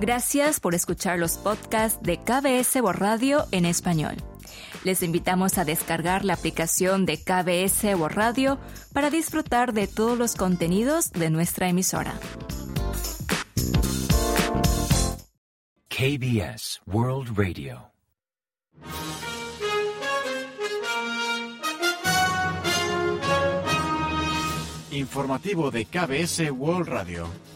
Gracias por escuchar los podcasts de KBS World Radio en español. Les invitamos a descargar la aplicación de KBS World Radio para disfrutar de todos los contenidos de nuestra emisora. KBS World Radio. Informativo de KBS World Radio.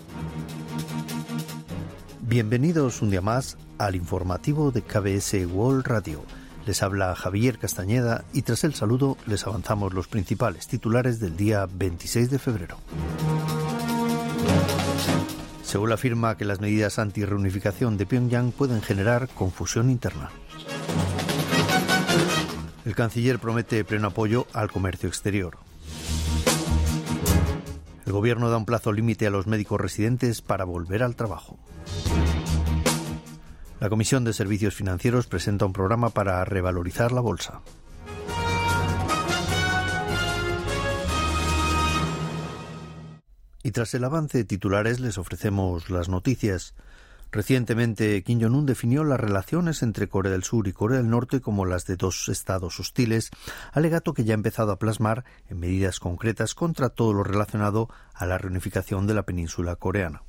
Bienvenidos un día más al informativo de KBS World Radio. Les habla Javier Castañeda y tras el saludo les avanzamos los principales titulares del día 26 de febrero. Seúl afirma que las medidas anti-reunificación de Pyongyang pueden generar confusión interna. El canciller promete pleno apoyo al comercio exterior. El gobierno da un plazo límite a los médicos residentes para volver al trabajo. La Comisión de Servicios Financieros presenta un programa para revalorizar la bolsa. Y tras el avance de titulares les ofrecemos las noticias. Recientemente, Kim Jong-un definió las relaciones entre Corea del Sur y Corea del Norte como las de dos estados hostiles, alegato que ya ha empezado a plasmar en medidas concretas contra todo lo relacionado a la reunificación de la península coreana.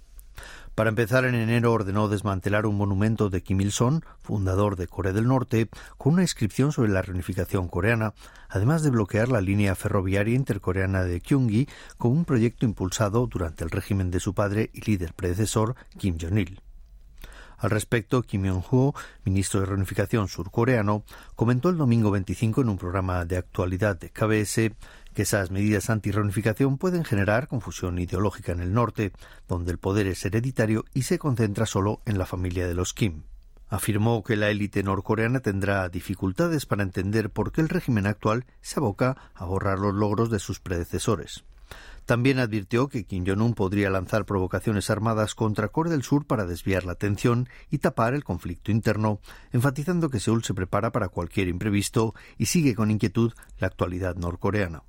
Para empezar, en enero ordenó desmantelar un monumento de Kim Il-sung, fundador de Corea del Norte, con una inscripción sobre la reunificación coreana, además de bloquear la línea ferroviaria intercoreana de Kyungi con un proyecto impulsado durante el régimen de su padre y líder predecesor, Kim Jong-il. Al respecto, Kim Yong-ho, ministro de Reunificación surcoreano, comentó el domingo 25 en un programa de actualidad de KBS que esas medidas anti-reunificación pueden generar confusión ideológica en el norte, donde el poder es hereditario y se concentra solo en la familia de los Kim. Afirmó que la élite norcoreana tendrá dificultades para entender por qué el régimen actual se aboca a borrar los logros de sus predecesores. También advirtió que Kim Jong-un podría lanzar provocaciones armadas contra Corea del Sur para desviar la atención y tapar el conflicto interno, enfatizando que Seúl se prepara para cualquier imprevisto y sigue con inquietud la actualidad norcoreana.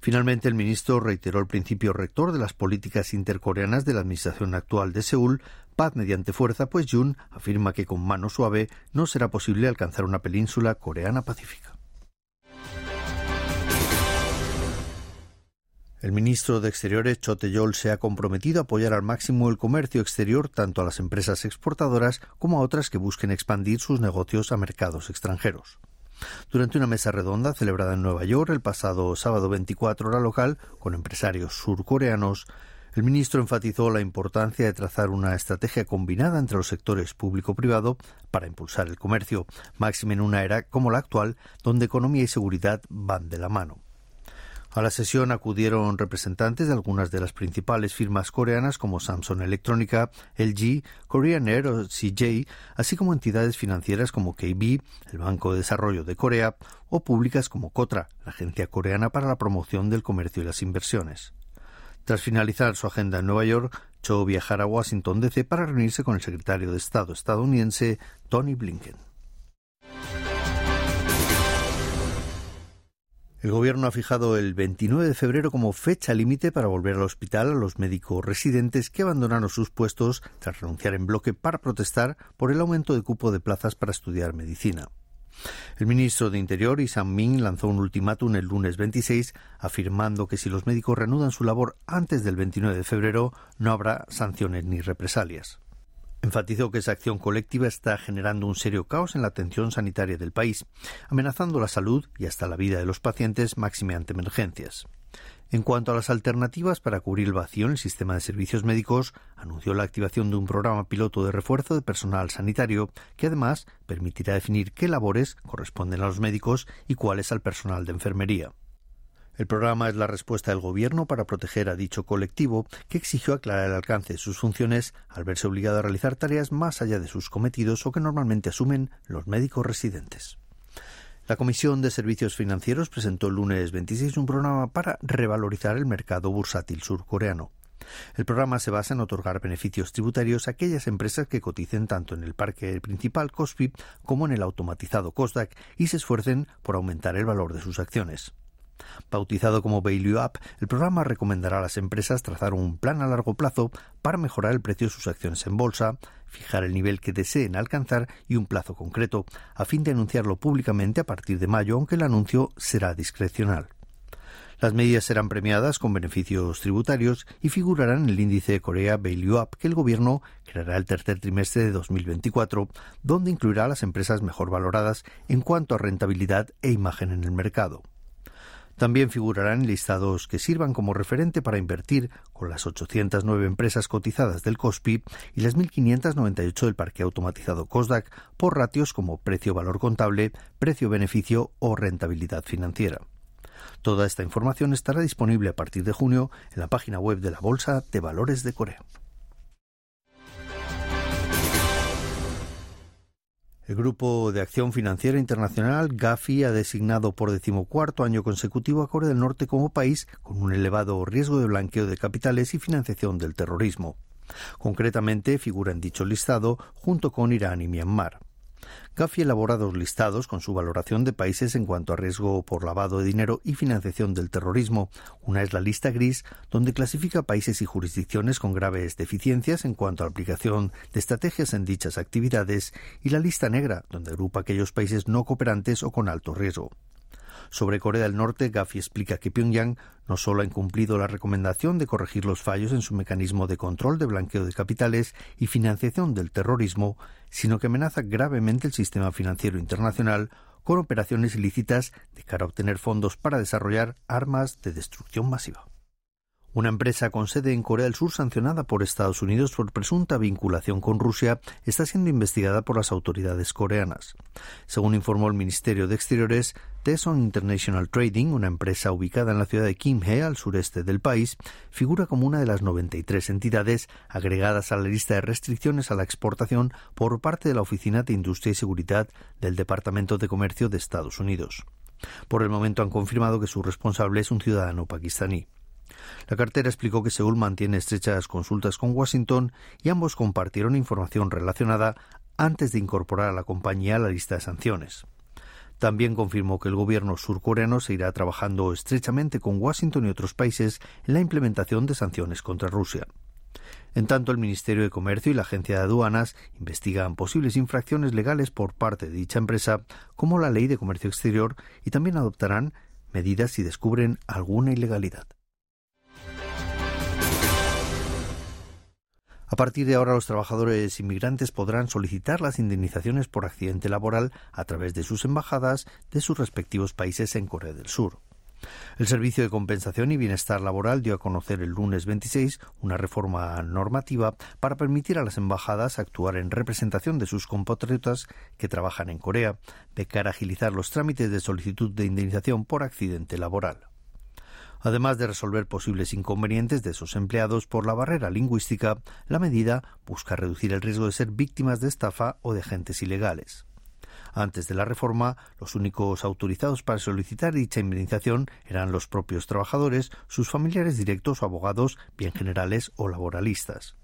Finalmente, el ministro reiteró el principio rector de las políticas intercoreanas de la administración actual de Seúl, paz mediante fuerza, pues Jun afirma que con mano suave no será posible alcanzar una península coreana pacífica. El ministro de Exteriores, Chote Yol, se ha comprometido a apoyar al máximo el comercio exterior tanto a las empresas exportadoras como a otras que busquen expandir sus negocios a mercados extranjeros. Durante una mesa redonda celebrada en Nueva York el pasado sábado 24 hora local con empresarios surcoreanos, el ministro enfatizó la importancia de trazar una estrategia combinada entre los sectores público-privado para impulsar el comercio, máximo en una era como la actual, donde economía y seguridad van de la mano. A la sesión acudieron representantes de algunas de las principales firmas coreanas como Samsung Electrónica, LG, Korean Air o CJ, así como entidades financieras como KB, el Banco de Desarrollo de Corea, o públicas como Kotra, la agencia coreana para la promoción del comercio y las inversiones. Tras finalizar su agenda en Nueva York, Cho viajará a Washington DC para reunirse con el secretario de Estado estadounidense Tony Blinken. El Gobierno ha fijado el 29 de febrero como fecha límite para volver al hospital a los médicos residentes que abandonaron sus puestos tras renunciar en bloque para protestar por el aumento de cupo de plazas para estudiar medicina. El ministro de Interior, Isam Min, lanzó un ultimátum el lunes 26 afirmando que si los médicos reanudan su labor antes del 29 de febrero no habrá sanciones ni represalias. Enfatizó que esa acción colectiva está generando un serio caos en la atención sanitaria del país, amenazando la salud y hasta la vida de los pacientes máxime ante emergencias. En cuanto a las alternativas para cubrir el vacío en el sistema de servicios médicos, anunció la activación de un programa piloto de refuerzo de personal sanitario que además permitirá definir qué labores corresponden a los médicos y cuáles al personal de enfermería. El programa es la respuesta del Gobierno para proteger a dicho colectivo, que exigió aclarar el alcance de sus funciones al verse obligado a realizar tareas más allá de sus cometidos o que normalmente asumen los médicos residentes. La Comisión de Servicios Financieros presentó el lunes 26 un programa para revalorizar el mercado bursátil surcoreano. El programa se basa en otorgar beneficios tributarios a aquellas empresas que coticen tanto en el parque principal COSPIP como en el automatizado COSDAC y se esfuercen por aumentar el valor de sus acciones. Bautizado como Value el programa recomendará a las empresas trazar un plan a largo plazo para mejorar el precio de sus acciones en bolsa, fijar el nivel que deseen alcanzar y un plazo concreto, a fin de anunciarlo públicamente a partir de mayo, aunque el anuncio será discrecional. Las medidas serán premiadas con beneficios tributarios y figurarán en el índice Corea Value Up que el gobierno creará el tercer trimestre de 2024, donde incluirá a las empresas mejor valoradas en cuanto a rentabilidad e imagen en el mercado. También figurarán listados que sirvan como referente para invertir con las 809 empresas cotizadas del COSPI y las 1.598 del parque automatizado COSDAC por ratios como precio-valor contable, precio-beneficio o rentabilidad financiera. Toda esta información estará disponible a partir de junio en la página web de la Bolsa de Valores de Corea. El Grupo de Acción Financiera Internacional, GAFI, ha designado por decimocuarto año consecutivo a Corea del Norte como país con un elevado riesgo de blanqueo de capitales y financiación del terrorismo. Concretamente, figura en dicho listado junto con Irán y Myanmar. Gafi elabora dos listados con su valoración de países en cuanto a riesgo por lavado de dinero y financiación del terrorismo. Una es la lista gris, donde clasifica países y jurisdicciones con graves deficiencias en cuanto a aplicación de estrategias en dichas actividades, y la lista negra, donde agrupa aquellos países no cooperantes o con alto riesgo. Sobre Corea del Norte, Gafi explica que Pyongyang no solo ha incumplido la recomendación de corregir los fallos en su mecanismo de control de blanqueo de capitales y financiación del terrorismo, sino que amenaza gravemente el sistema financiero internacional con operaciones ilícitas de cara a obtener fondos para desarrollar armas de destrucción masiva. Una empresa con sede en Corea del Sur sancionada por Estados Unidos por presunta vinculación con Rusia está siendo investigada por las autoridades coreanas. Según informó el Ministerio de Exteriores, Teson International Trading, una empresa ubicada en la ciudad de Kimhae, al sureste del país, figura como una de las 93 entidades agregadas a la lista de restricciones a la exportación por parte de la Oficina de Industria y Seguridad del Departamento de Comercio de Estados Unidos. Por el momento han confirmado que su responsable es un ciudadano pakistaní. La cartera explicó que Seúl mantiene estrechas consultas con Washington y ambos compartieron información relacionada antes de incorporar a la compañía a la lista de sanciones. También confirmó que el gobierno surcoreano seguirá trabajando estrechamente con Washington y otros países en la implementación de sanciones contra Rusia. En tanto, el Ministerio de Comercio y la Agencia de Aduanas investigan posibles infracciones legales por parte de dicha empresa, como la Ley de Comercio Exterior, y también adoptarán medidas si descubren alguna ilegalidad. A partir de ahora, los trabajadores inmigrantes podrán solicitar las indemnizaciones por accidente laboral a través de sus embajadas de sus respectivos países en Corea del Sur. El Servicio de Compensación y Bienestar Laboral dio a conocer el lunes 26 una reforma normativa para permitir a las embajadas actuar en representación de sus compatriotas que trabajan en Corea, de cara a agilizar los trámites de solicitud de indemnización por accidente laboral además de resolver posibles inconvenientes de esos empleados por la barrera lingüística, la medida busca reducir el riesgo de ser víctimas de estafa o de agentes ilegales. Antes de la reforma, los únicos autorizados para solicitar dicha indemnización eran los propios trabajadores, sus familiares directos o abogados, bien generales o laboralistas.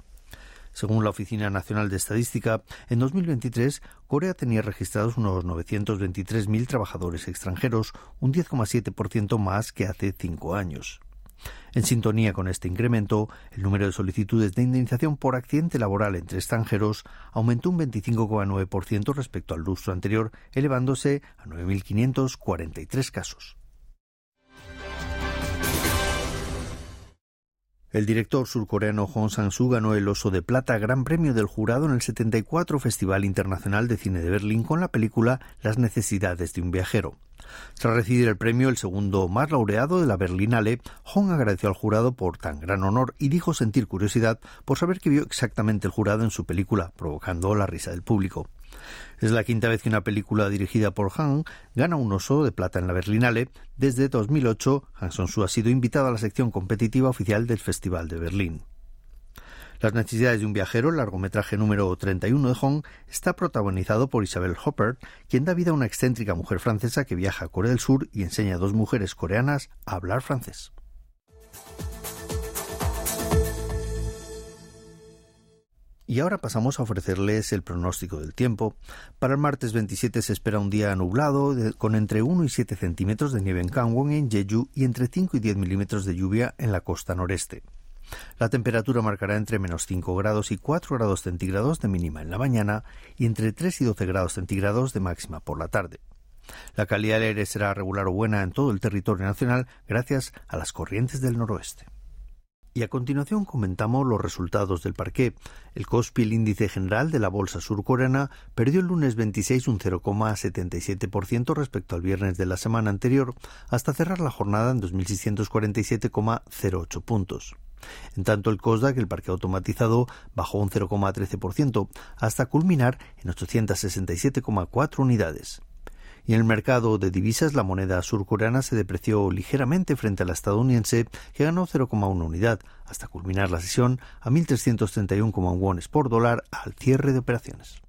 Según la Oficina Nacional de Estadística, en 2023 Corea tenía registrados unos 923.000 trabajadores extranjeros, un 10,7% más que hace cinco años. En sintonía con este incremento, el número de solicitudes de indemnización por accidente laboral entre extranjeros aumentó un 25,9% respecto al lustro anterior, elevándose a 9.543 casos. El director surcoreano Hong Sang-soo ganó el Oso de Plata Gran Premio del Jurado en el 74 Festival Internacional de Cine de Berlín con la película Las necesidades de un viajero. Tras recibir el premio, el segundo más laureado de la Berlinale, Hong agradeció al jurado por tan gran honor y dijo sentir curiosidad por saber que vio exactamente el jurado en su película, provocando la risa del público. Es la quinta vez que una película dirigida por Han gana un oso de plata en la Berlinale. Desde 2008, Han Song-soo ha sido invitado a la sección competitiva oficial del Festival de Berlín. Las necesidades de un viajero, el largometraje número 31 de Hong, está protagonizado por Isabel Hopper, quien da vida a una excéntrica mujer francesa que viaja a Corea del Sur y enseña a dos mujeres coreanas a hablar francés. Y ahora pasamos a ofrecerles el pronóstico del tiempo. Para el martes 27 se espera un día nublado con entre 1 y 7 centímetros de nieve en Gangwon, en Jeju, y entre 5 y 10 milímetros de lluvia en la costa noreste. La temperatura marcará entre menos 5 grados y 4 grados centígrados de mínima en la mañana y entre 3 y 12 grados centígrados de máxima por la tarde. La calidad del aire será regular o buena en todo el territorio nacional gracias a las corrientes del noroeste. Y a continuación comentamos los resultados del parqué. El Kospi, el índice general de la bolsa surcoreana, perdió el lunes 26 un 0,77% respecto al viernes de la semana anterior, hasta cerrar la jornada en 2.647,08 puntos. En tanto, el COSDAC, el parque automatizado, bajó un 0,13% hasta culminar en 867,4 unidades. Y en el mercado de divisas, la moneda surcoreana se depreció ligeramente frente a la estadounidense, que ganó 0,1 unidad, hasta culminar la sesión a 1.331,1 wones por dólar al cierre de operaciones.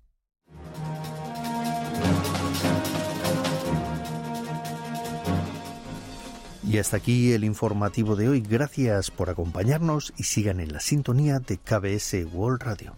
Y hasta aquí el informativo de hoy. Gracias por acompañarnos y sigan en la sintonía de KBS World Radio.